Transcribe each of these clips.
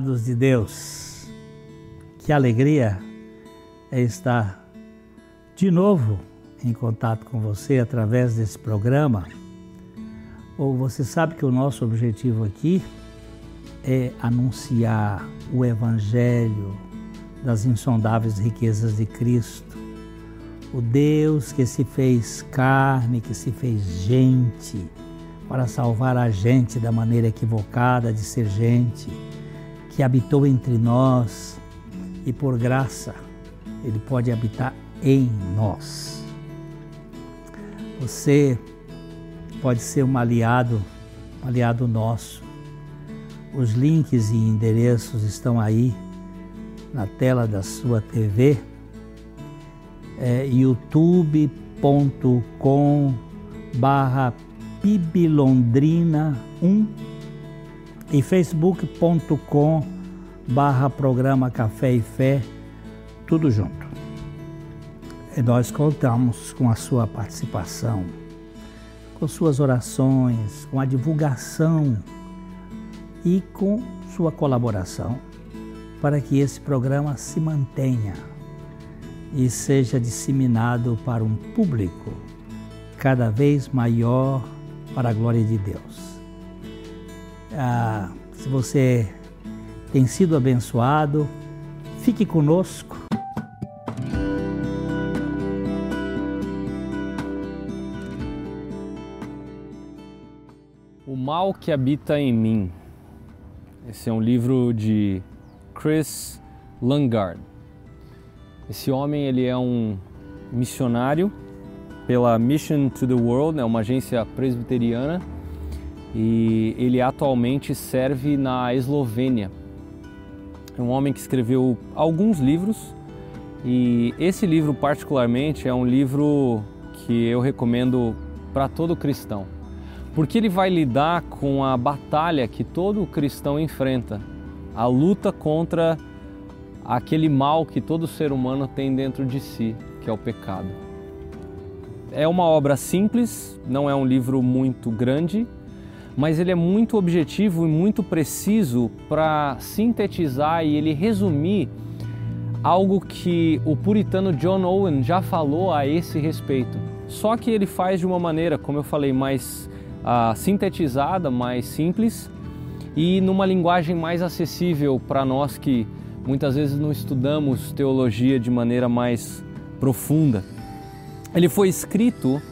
Amados de Deus. Que alegria é estar de novo em contato com você através desse programa. Ou você sabe que o nosso objetivo aqui é anunciar o evangelho das insondáveis riquezas de Cristo. O Deus que se fez carne, que se fez gente para salvar a gente da maneira equivocada de ser gente, que habitou entre nós e por graça ele pode habitar em nós. Você pode ser um aliado, um aliado nosso. Os links e endereços estão aí na tela da sua TV, é youtube.com barra Pibilondrina 1 e facebook.com barra programa Café e Fé, tudo junto. E nós contamos com a sua participação, com suas orações, com a divulgação e com sua colaboração para que esse programa se mantenha e seja disseminado para um público cada vez maior para a glória de Deus. Ah, se você tem sido abençoado, fique conosco. O mal que habita em mim. Esse é um livro de Chris Langard. Esse homem ele é um missionário pela Mission to the World, é uma agência presbiteriana, e ele atualmente serve na Eslovênia. É um homem que escreveu alguns livros e esse livro particularmente é um livro que eu recomendo para todo cristão, porque ele vai lidar com a batalha que todo cristão enfrenta, a luta contra aquele mal que todo ser humano tem dentro de si, que é o pecado. É uma obra simples, não é um livro muito grande, mas ele é muito objetivo e muito preciso para sintetizar e ele resumir algo que o puritano John Owen já falou a esse respeito. Só que ele faz de uma maneira, como eu falei, mais uh, sintetizada, mais simples e numa linguagem mais acessível para nós que muitas vezes não estudamos teologia de maneira mais profunda. Ele foi escrito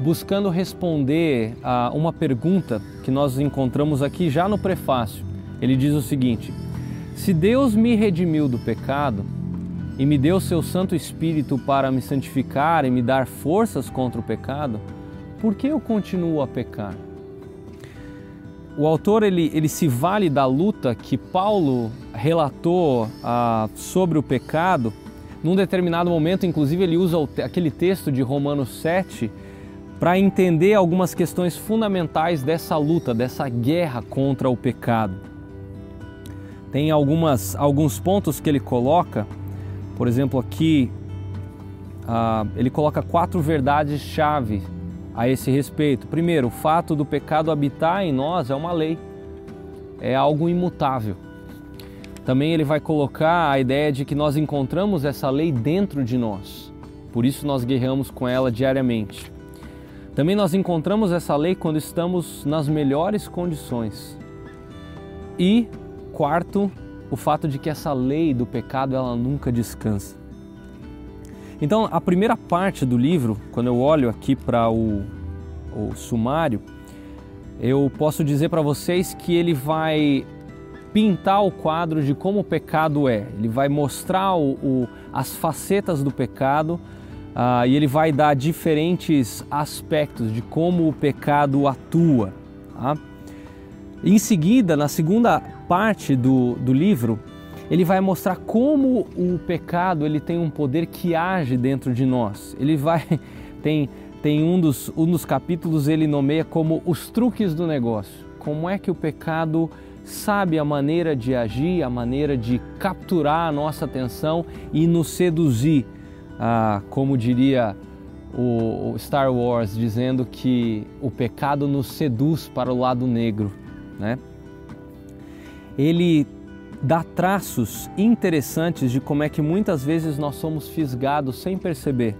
buscando responder a uma pergunta que nós encontramos aqui já no prefácio. Ele diz o seguinte: Se Deus me redimiu do pecado e me deu seu Santo Espírito para me santificar e me dar forças contra o pecado, por que eu continuo a pecar? O autor ele, ele se vale da luta que Paulo relatou ah, sobre o pecado num determinado momento, inclusive, ele usa aquele texto de Romanos 7 para entender algumas questões fundamentais dessa luta, dessa guerra contra o pecado. Tem algumas, alguns pontos que ele coloca, por exemplo, aqui uh, ele coloca quatro verdades-chave a esse respeito. Primeiro, o fato do pecado habitar em nós é uma lei, é algo imutável. Também ele vai colocar a ideia de que nós encontramos essa lei dentro de nós, por isso nós guerreamos com ela diariamente. Também nós encontramos essa lei quando estamos nas melhores condições. E quarto, o fato de que essa lei do pecado ela nunca descansa. Então, a primeira parte do livro, quando eu olho aqui para o, o sumário, eu posso dizer para vocês que ele vai pintar o quadro de como o pecado é. Ele vai mostrar o, o, as facetas do pecado uh, e ele vai dar diferentes aspectos de como o pecado atua. Tá? Em seguida, na segunda parte do, do livro, ele vai mostrar como o pecado ele tem um poder que age dentro de nós. Ele vai tem tem um dos, um dos capítulos ele nomeia como os truques do negócio. Como é que o pecado sabe a maneira de agir, a maneira de capturar a nossa atenção e nos seduzir, ah, como diria o Star Wars, dizendo que o pecado nos seduz para o lado negro, né? ele dá traços interessantes de como é que muitas vezes nós somos fisgados sem perceber.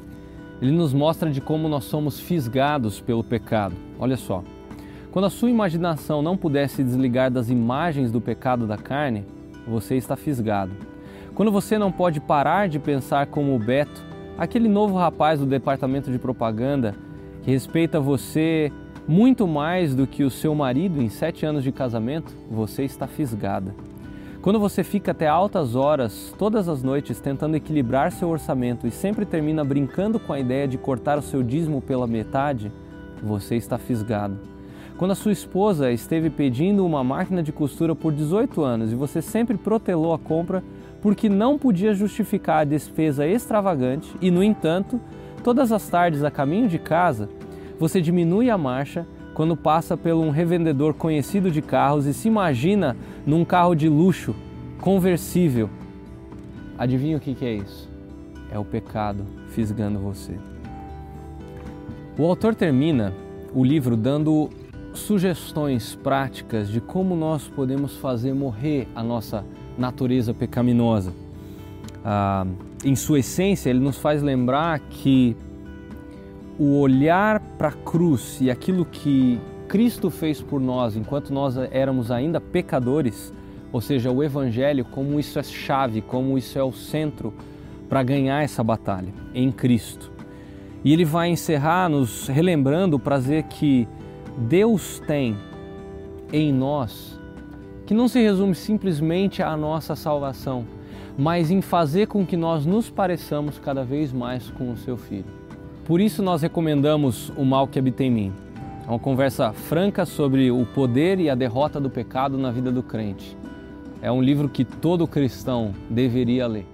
Ele nos mostra de como nós somos fisgados pelo pecado. Olha só. Quando a sua imaginação não puder se desligar das imagens do pecado da carne, você está fisgado. Quando você não pode parar de pensar como o Beto, aquele novo rapaz do departamento de propaganda que respeita você muito mais do que o seu marido em sete anos de casamento, você está fisgada. Quando você fica até altas horas, todas as noites, tentando equilibrar seu orçamento e sempre termina brincando com a ideia de cortar o seu dízimo pela metade, você está fisgado. Quando a sua esposa esteve pedindo uma máquina de costura por 18 anos e você sempre protelou a compra porque não podia justificar a despesa extravagante e, no entanto, todas as tardes a caminho de casa, você diminui a marcha quando passa por um revendedor conhecido de carros e se imagina num carro de luxo, conversível. Adivinha o que é isso? É o pecado fisgando você. O autor termina o livro dando sugestões práticas de como nós podemos fazer morrer a nossa natureza pecaminosa. Ah, em sua essência, ele nos faz lembrar que o olhar para a cruz e aquilo que Cristo fez por nós enquanto nós éramos ainda pecadores, ou seja, o Evangelho, como isso é chave, como isso é o centro para ganhar essa batalha em Cristo. E ele vai encerrar nos relembrando o prazer que Deus tem em nós, que não se resume simplesmente à nossa salvação, mas em fazer com que nós nos pareçamos cada vez mais com o seu Filho. Por isso nós recomendamos O Mal que Habita em Mim. É uma conversa franca sobre o poder e a derrota do pecado na vida do crente. É um livro que todo cristão deveria ler.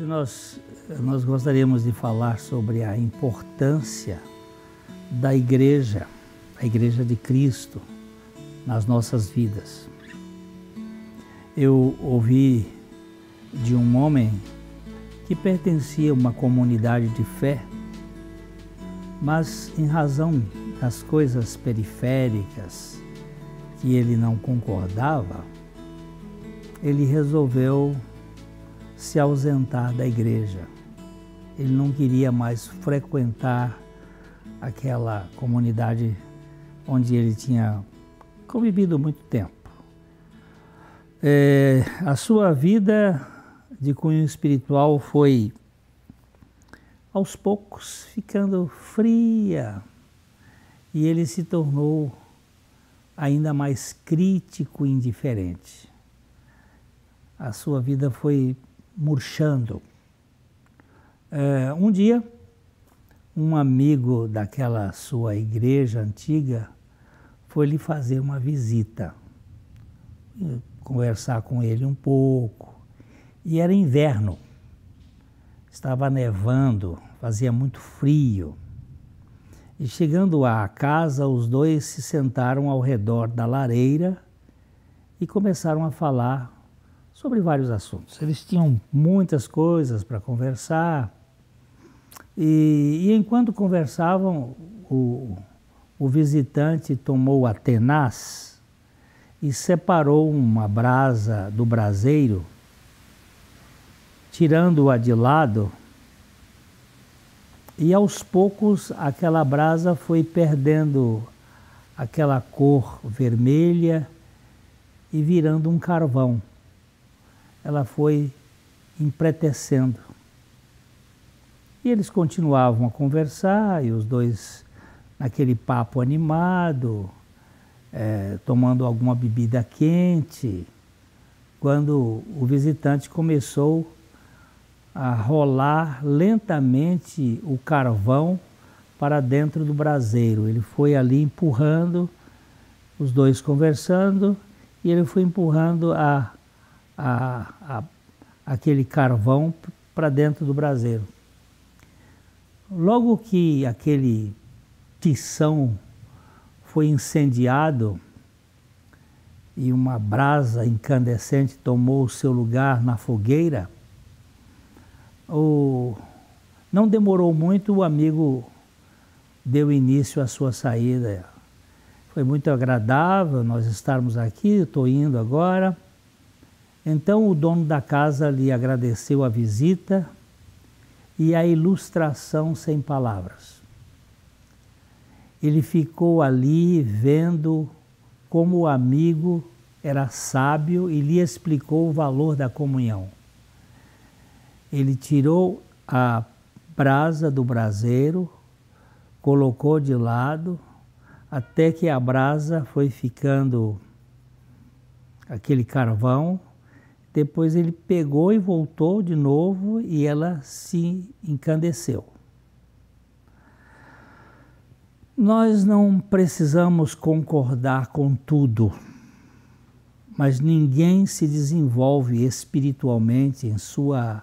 Hoje nós nós gostaríamos de falar sobre a importância da igreja, a igreja de Cristo, nas nossas vidas. Eu ouvi de um homem que pertencia a uma comunidade de fé, mas em razão das coisas periféricas que ele não concordava, ele resolveu se ausentar da igreja ele não queria mais frequentar aquela comunidade onde ele tinha convivido muito tempo. É, a sua vida de cunho espiritual foi, aos poucos, ficando fria e ele se tornou ainda mais crítico e indiferente. A sua vida foi murchando. É, um dia, um amigo daquela sua igreja antiga foi lhe fazer uma visita, conversar com ele um pouco. E era inverno, estava nevando, fazia muito frio. E chegando à casa, os dois se sentaram ao redor da lareira e começaram a falar sobre vários assuntos. Eles tinham muitas coisas para conversar e, e enquanto conversavam, o, o visitante tomou a tenaz e separou uma brasa do braseiro tirando-a de lado, e aos poucos aquela brasa foi perdendo aquela cor vermelha e virando um carvão. Ela foi empretecendo. E eles continuavam a conversar, e os dois naquele papo animado, é, tomando alguma bebida quente, quando o visitante começou a rolar lentamente o carvão para dentro do braseiro. Ele foi ali empurrando, os dois conversando, e ele foi empurrando a, a, a aquele carvão para dentro do braseiro. Logo que aquele tição foi incendiado e uma brasa incandescente tomou o seu lugar na fogueira, o... não demorou muito, o amigo deu início à sua saída. Foi muito agradável nós estarmos aqui, estou indo agora. Então o dono da casa lhe agradeceu a visita e a ilustração sem palavras. Ele ficou ali vendo como o amigo era sábio e lhe explicou o valor da comunhão. Ele tirou a brasa do braseiro, colocou de lado, até que a brasa foi ficando aquele carvão. Depois ele pegou e voltou de novo e ela se encandeceu. Nós não precisamos concordar com tudo, mas ninguém se desenvolve espiritualmente em sua,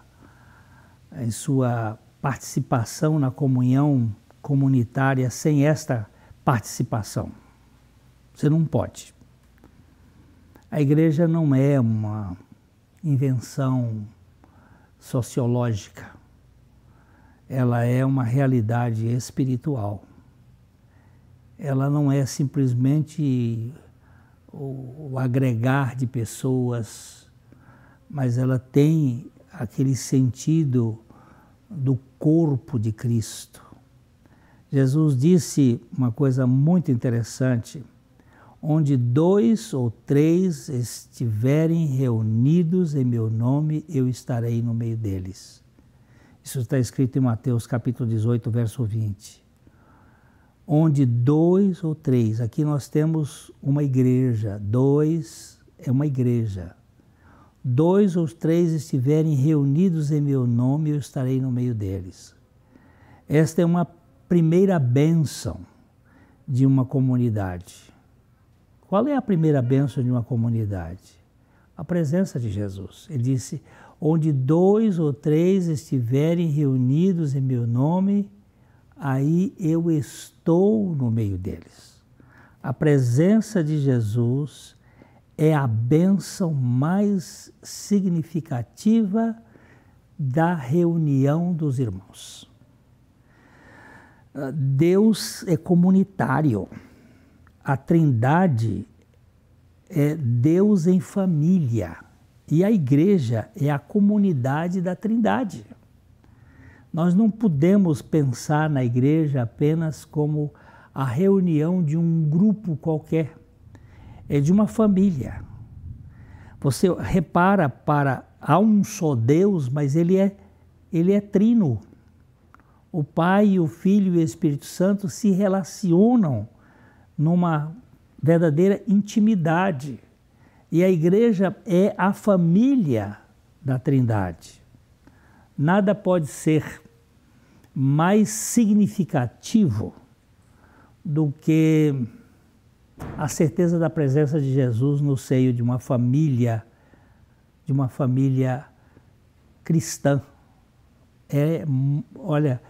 em sua participação na comunhão comunitária sem esta participação. Você não pode. A igreja não é uma invenção sociológica. Ela é uma realidade espiritual. Ela não é simplesmente o, o agregar de pessoas, mas ela tem aquele sentido do corpo de Cristo Jesus disse uma coisa muito interessante: onde dois ou três estiverem reunidos em meu nome, eu estarei no meio deles. Isso está escrito em Mateus capítulo 18, verso 20. Onde dois ou três, aqui nós temos uma igreja, dois é uma igreja. Dois ou três estiverem reunidos em meu nome, eu estarei no meio deles. Esta é uma primeira bênção de uma comunidade. Qual é a primeira bênção de uma comunidade? A presença de Jesus. Ele disse: Onde dois ou três estiverem reunidos em meu nome, aí eu estou no meio deles. A presença de Jesus é a bênção mais significativa da reunião dos irmãos. Deus é comunitário. A Trindade é Deus em família. E a igreja é a comunidade da Trindade. Nós não podemos pensar na igreja apenas como a reunião de um grupo qualquer, é de uma família. Você repara para há um só Deus, mas ele é ele é trino o Pai, o Filho e o Espírito Santo se relacionam numa verdadeira intimidade. E a igreja é a família da Trindade. Nada pode ser mais significativo do que a certeza da presença de Jesus no seio de uma família, de uma família cristã. É, olha,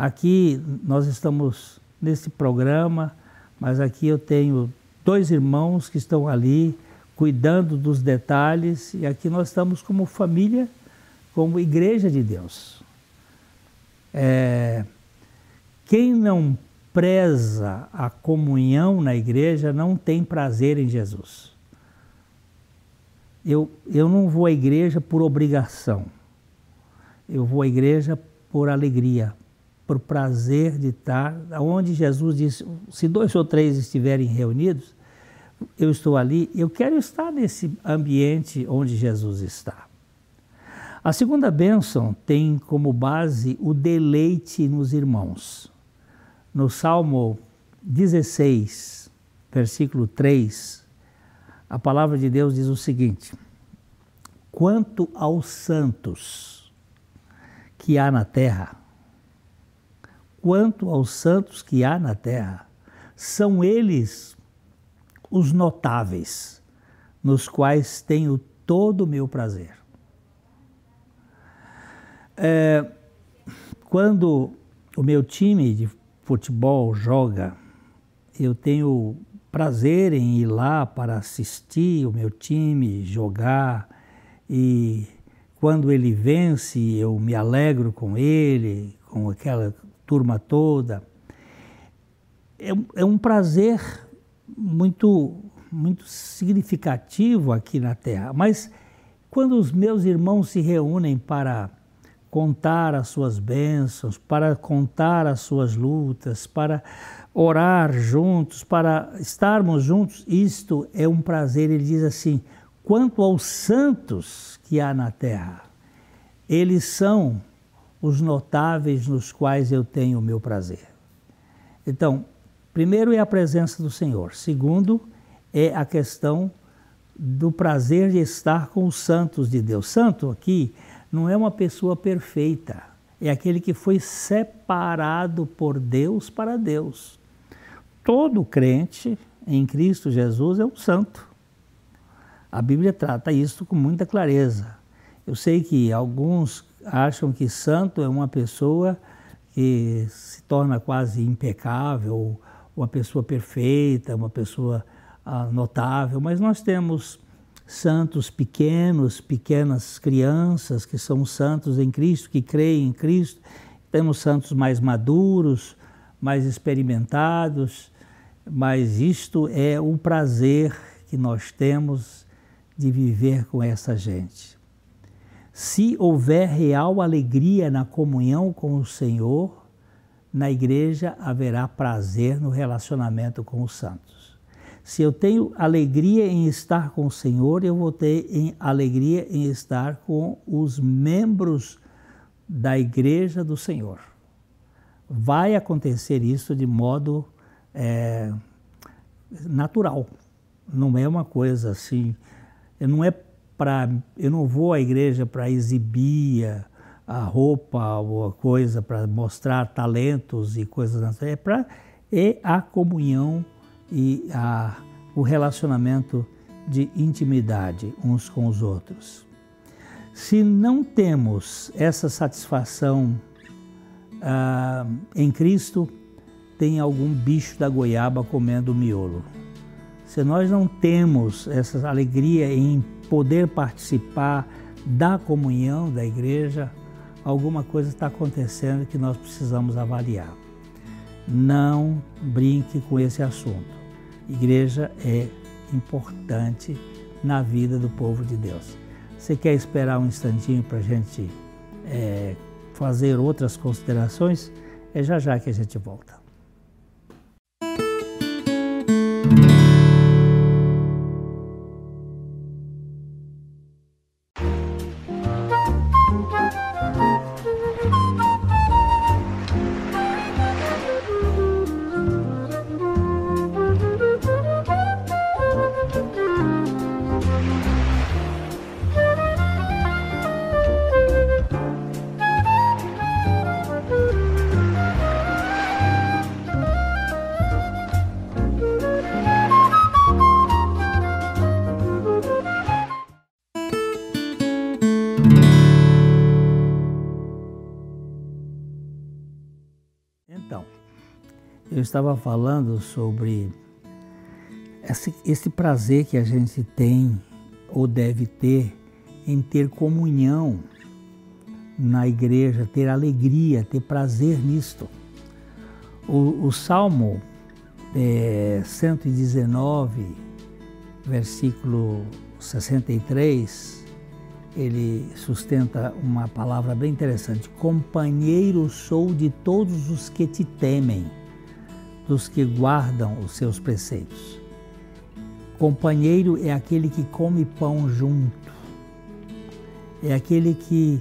Aqui nós estamos nesse programa, mas aqui eu tenho dois irmãos que estão ali cuidando dos detalhes e aqui nós estamos como família, como igreja de Deus. É, quem não preza a comunhão na igreja não tem prazer em Jesus. Eu, eu não vou à igreja por obrigação. Eu vou à igreja por alegria, por prazer de estar onde Jesus disse: se dois ou três estiverem reunidos, eu estou ali. Eu quero estar nesse ambiente onde Jesus está. A segunda bênção tem como base o deleite nos irmãos. No Salmo 16, versículo 3, a palavra de Deus diz o seguinte: Quanto aos santos que há na terra, quanto aos santos que há na terra, são eles os notáveis, nos quais tenho todo o meu prazer. É, quando o meu time de futebol joga, eu tenho prazer em ir lá para assistir o meu time jogar e quando ele vence eu me alegro com ele, com aquela turma toda. É, é um prazer muito, muito significativo aqui na Terra, mas quando os meus irmãos se reúnem para contar as suas bênçãos, para contar as suas lutas, para orar juntos, para estarmos juntos, isto é um prazer. Ele diz assim: quanto aos santos que há na terra, eles são os notáveis nos quais eu tenho o meu prazer. Então, primeiro é a presença do Senhor, segundo é a questão do prazer de estar com os santos de Deus. Santo aqui não é uma pessoa perfeita, é aquele que foi separado por Deus para Deus. Todo crente em Cristo Jesus é um santo. A Bíblia trata isso com muita clareza. Eu sei que alguns acham que santo é uma pessoa que se torna quase impecável, uma pessoa perfeita, uma pessoa ah, notável, mas nós temos santos pequenos, pequenas crianças que são santos em Cristo, que creem em Cristo. Temos santos mais maduros, mais experimentados, mas isto é o prazer que nós temos de viver com essa gente. Se houver real alegria na comunhão com o Senhor, na igreja haverá prazer no relacionamento com os santos. Se eu tenho alegria em estar com o Senhor, eu vou ter em alegria em estar com os membros da igreja do Senhor. Vai acontecer isso de modo é, natural. Não é uma coisa assim. Não é para. Eu não vou à igreja para exibir a roupa ou a coisa para mostrar talentos e coisas assim. É para é a comunhão e a, o relacionamento de intimidade uns com os outros. Se não temos essa satisfação ah, em Cristo, tem algum bicho da goiaba comendo miolo. Se nós não temos essa alegria em poder participar da comunhão da igreja, alguma coisa está acontecendo que nós precisamos avaliar. Não brinque com esse assunto. Igreja é importante na vida do povo de Deus. Você quer esperar um instantinho para a gente é, fazer outras considerações? É já já que a gente volta. Estava falando sobre esse, esse prazer que a gente tem ou deve ter em ter comunhão na igreja, ter alegria, ter prazer nisto. O, o Salmo é, 119, versículo 63, ele sustenta uma palavra bem interessante: Companheiro sou de todos os que te temem, dos que guardam os seus preceitos. Companheiro é aquele que come pão junto, é aquele que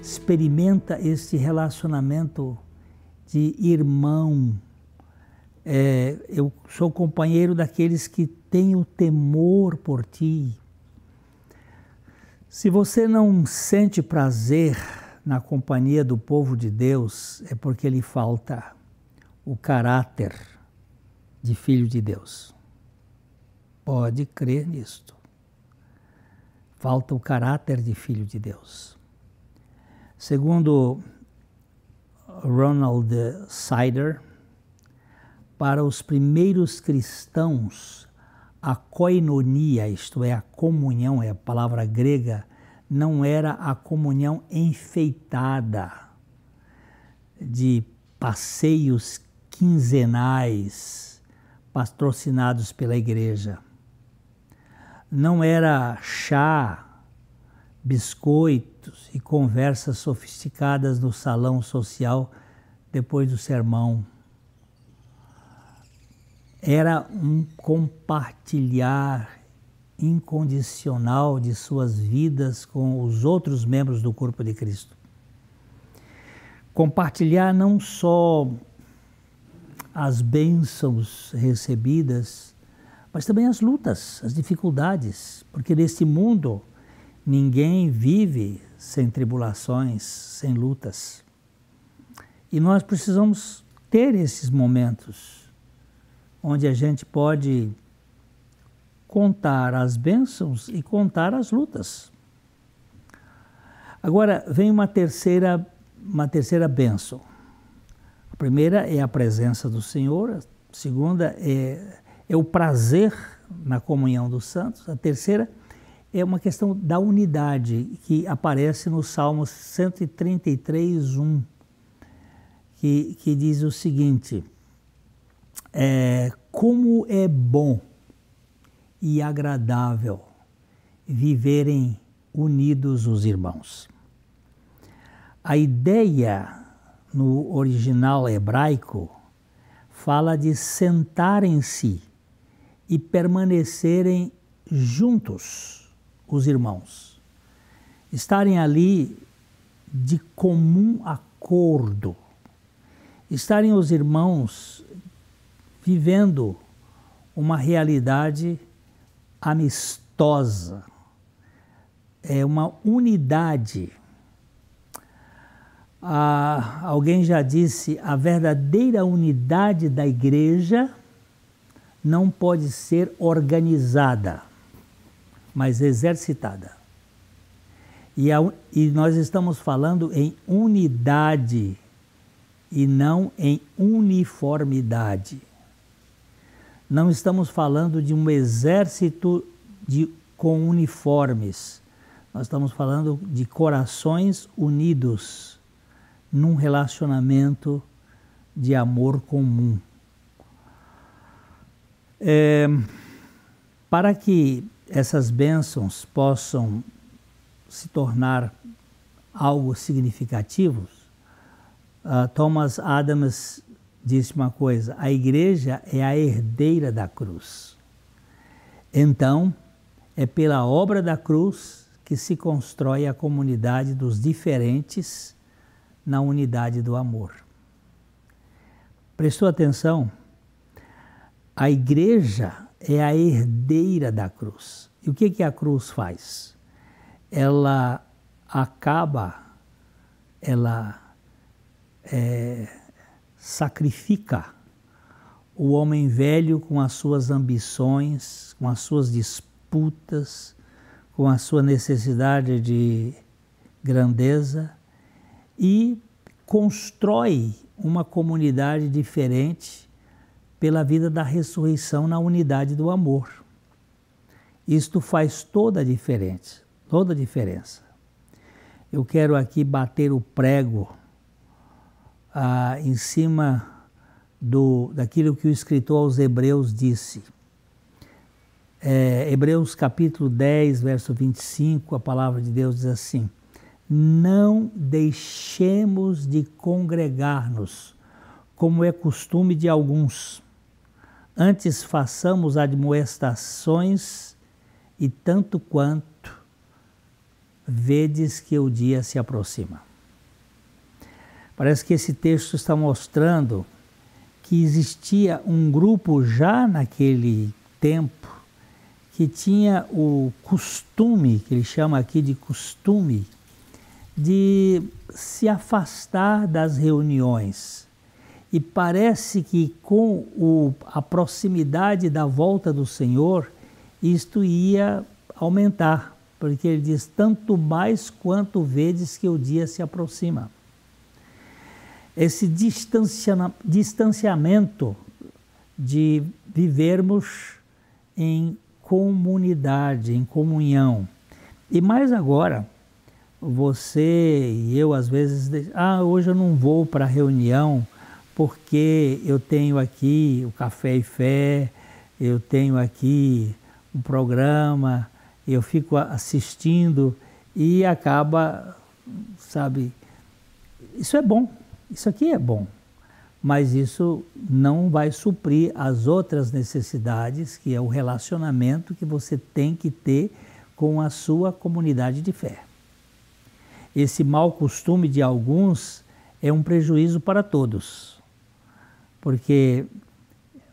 experimenta esse relacionamento de irmão. É, eu sou companheiro daqueles que têm o temor por ti, se você não sente prazer na companhia do povo de Deus, é porque lhe falta o caráter de filho de Deus. Pode crer nisto. Falta o caráter de filho de Deus. Segundo Ronald Sider, para os primeiros cristãos, a koinonia, isto é, a comunhão, é a palavra grega, não era a comunhão enfeitada de passeios quinzenais patrocinados pela igreja. Não era chá, biscoitos e conversas sofisticadas no salão social depois do sermão era um compartilhar incondicional de suas vidas com os outros membros do corpo de Cristo. Compartilhar não só as bênçãos recebidas, mas também as lutas, as dificuldades, porque neste mundo ninguém vive sem tribulações, sem lutas. E nós precisamos ter esses momentos onde a gente pode contar as bênçãos e contar as lutas. Agora vem uma terceira, uma terceira bênção. Primeira é a presença do Senhor, a segunda é, é o prazer na comunhão dos santos, a terceira é uma questão da unidade que aparece no Salmo 133, 1, que, que diz o seguinte é, como é bom e agradável viverem unidos os irmãos. A ideia no original hebraico fala de sentarem-se e permanecerem juntos os irmãos, estarem ali de comum acordo, estarem os irmãos vivendo uma realidade amistosa, é uma unidade. Ah, alguém já disse: a verdadeira unidade da igreja não pode ser organizada, mas exercitada. E, a, e nós estamos falando em unidade e não em uniformidade não estamos falando de um exército de, com uniformes. Nós estamos falando de corações unidos num relacionamento de amor comum. É, para que essas bênçãos possam se tornar algo significativo, uh, Thomas Adams disse uma coisa: a igreja é a herdeira da cruz. Então, é pela obra da cruz que se constrói a comunidade dos diferentes na unidade do amor. Prestou atenção? A igreja é a herdeira da cruz. E o que, que a cruz faz? Ela acaba, ela é, sacrifica o homem velho com as suas ambições, com as suas disputas, com a sua necessidade de grandeza e constrói uma comunidade diferente pela vida da ressurreição na unidade do amor. Isto faz toda a diferença, toda a diferença. Eu quero aqui bater o prego ah, em cima do, daquilo que o escritor aos Hebreus disse. É, Hebreus capítulo 10, verso 25, a palavra de Deus diz assim: Não deixemos de congregar-nos, como é costume de alguns. Antes façamos admoestações, e tanto quanto vedes que o dia se aproxima. Parece que esse texto está mostrando que existia um grupo já naquele tempo que tinha o costume, que ele chama aqui de costume, de se afastar das reuniões. E parece que com o, a proximidade da volta do Senhor, isto ia aumentar, porque ele diz: tanto mais quanto vedes que o dia se aproxima esse distanciamento de vivermos em comunidade, em comunhão. E mais agora, você e eu às vezes, ah, hoje eu não vou para a reunião porque eu tenho aqui o Café e Fé, eu tenho aqui um programa, eu fico assistindo e acaba, sabe, isso é bom, isso aqui é bom, mas isso não vai suprir as outras necessidades, que é o relacionamento que você tem que ter com a sua comunidade de fé. Esse mau costume de alguns é um prejuízo para todos, porque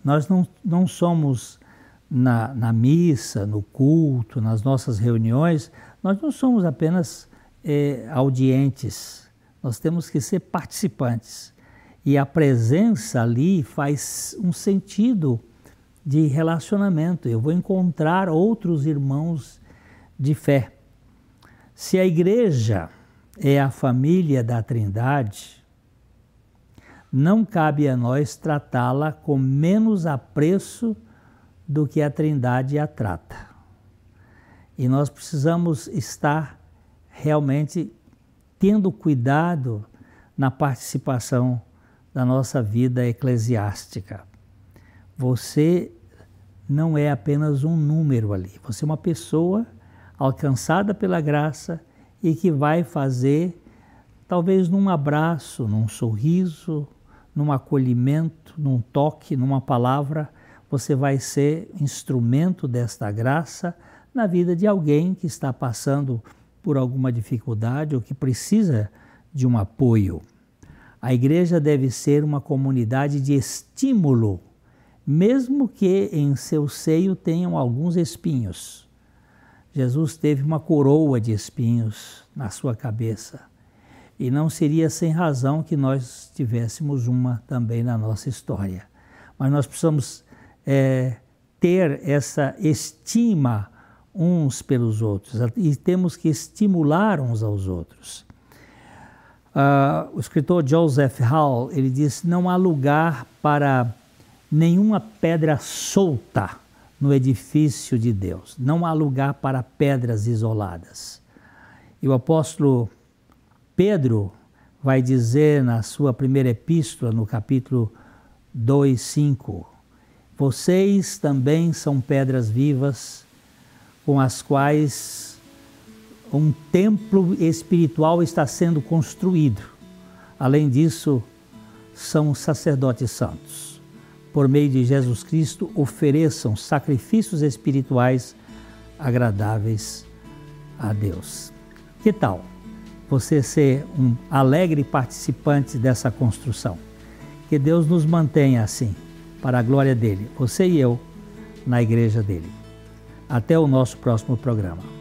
nós não, não somos na, na missa, no culto, nas nossas reuniões, nós não somos apenas é, audientes nós temos que ser participantes. E a presença ali faz um sentido de relacionamento. Eu vou encontrar outros irmãos de fé. Se a igreja é a família da Trindade, não cabe a nós tratá-la com menos apreço do que a Trindade a trata. E nós precisamos estar realmente tendo cuidado na participação da nossa vida eclesiástica. Você não é apenas um número ali, você é uma pessoa alcançada pela graça e que vai fazer, talvez num abraço, num sorriso, num acolhimento, num toque, numa palavra, você vai ser instrumento desta graça na vida de alguém que está passando por alguma dificuldade ou que precisa de um apoio. A igreja deve ser uma comunidade de estímulo, mesmo que em seu seio tenham alguns espinhos. Jesus teve uma coroa de espinhos na sua cabeça. E não seria sem razão que nós tivéssemos uma também na nossa história. Mas nós precisamos é, ter essa estima uns pelos outros e temos que estimular uns aos outros. Uh, o escritor Joseph Hall ele diz: não há lugar para nenhuma pedra solta no edifício de Deus. Não há lugar para pedras isoladas. E o apóstolo Pedro vai dizer na sua primeira epístola, no capítulo 2, 5, vocês também são pedras vivas com as quais um templo espiritual está sendo construído. Além disso, são sacerdotes santos. Por meio de Jesus Cristo, ofereçam sacrifícios espirituais agradáveis a Deus. Que tal você ser um alegre participante dessa construção? Que Deus nos mantenha assim, para a glória dele, você e eu, na igreja dele. Até o nosso próximo programa.